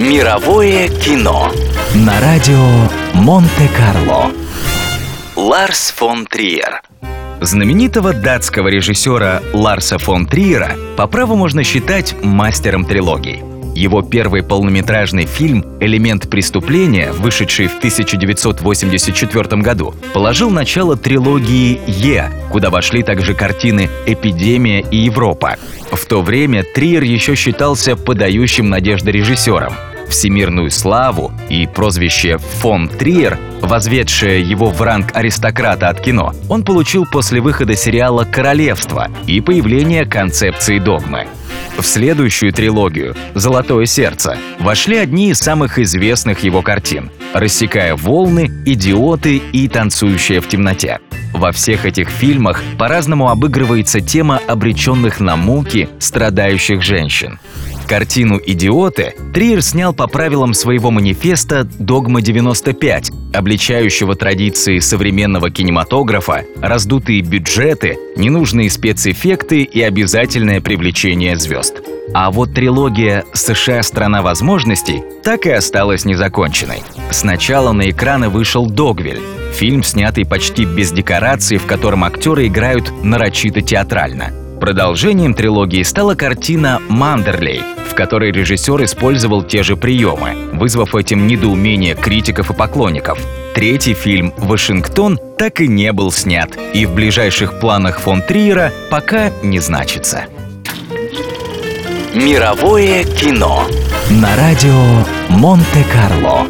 Мировое кино на радио Монте-Карло. Ларс фон Триер. Знаменитого датского режиссера Ларса фон Триера по праву можно считать мастером трилогий. Его первый полнометражный фильм «Элемент преступления», вышедший в 1984 году, положил начало трилогии «Е», куда вошли также картины «Эпидемия» и «Европа». В то время Триер еще считался подающим надежды режиссером. Всемирную славу и прозвище «Фон Триер», возведшее его в ранг аристократа от кино, он получил после выхода сериала «Королевство» и появления концепции догмы. В следующую трилогию «Золотое сердце» вошли одни из самых известных его картин «Рассекая волны», «Идиоты» и «Танцующая в темноте». Во всех этих фильмах по-разному обыгрывается тема обреченных на муки страдающих женщин. Картину «Идиоты» Триер снял по правилам своего манифеста «Догма-95», обличающего традиции современного кинематографа, раздутые бюджеты, ненужные спецэффекты и обязательное привлечение звезд. А вот трилогия «США. Страна возможностей» так и осталась незаконченной. Сначала на экраны вышел «Догвиль», фильм, снятый почти без декораций, в котором актеры играют нарочито театрально. Продолжением трилогии стала картина «Мандерлей», в которой режиссер использовал те же приемы, вызвав этим недоумение критиков и поклонников. Третий фильм «Вашингтон» так и не был снят, и в ближайших планах фон Триера пока не значится. Мировое кино на радио Монте-Карло.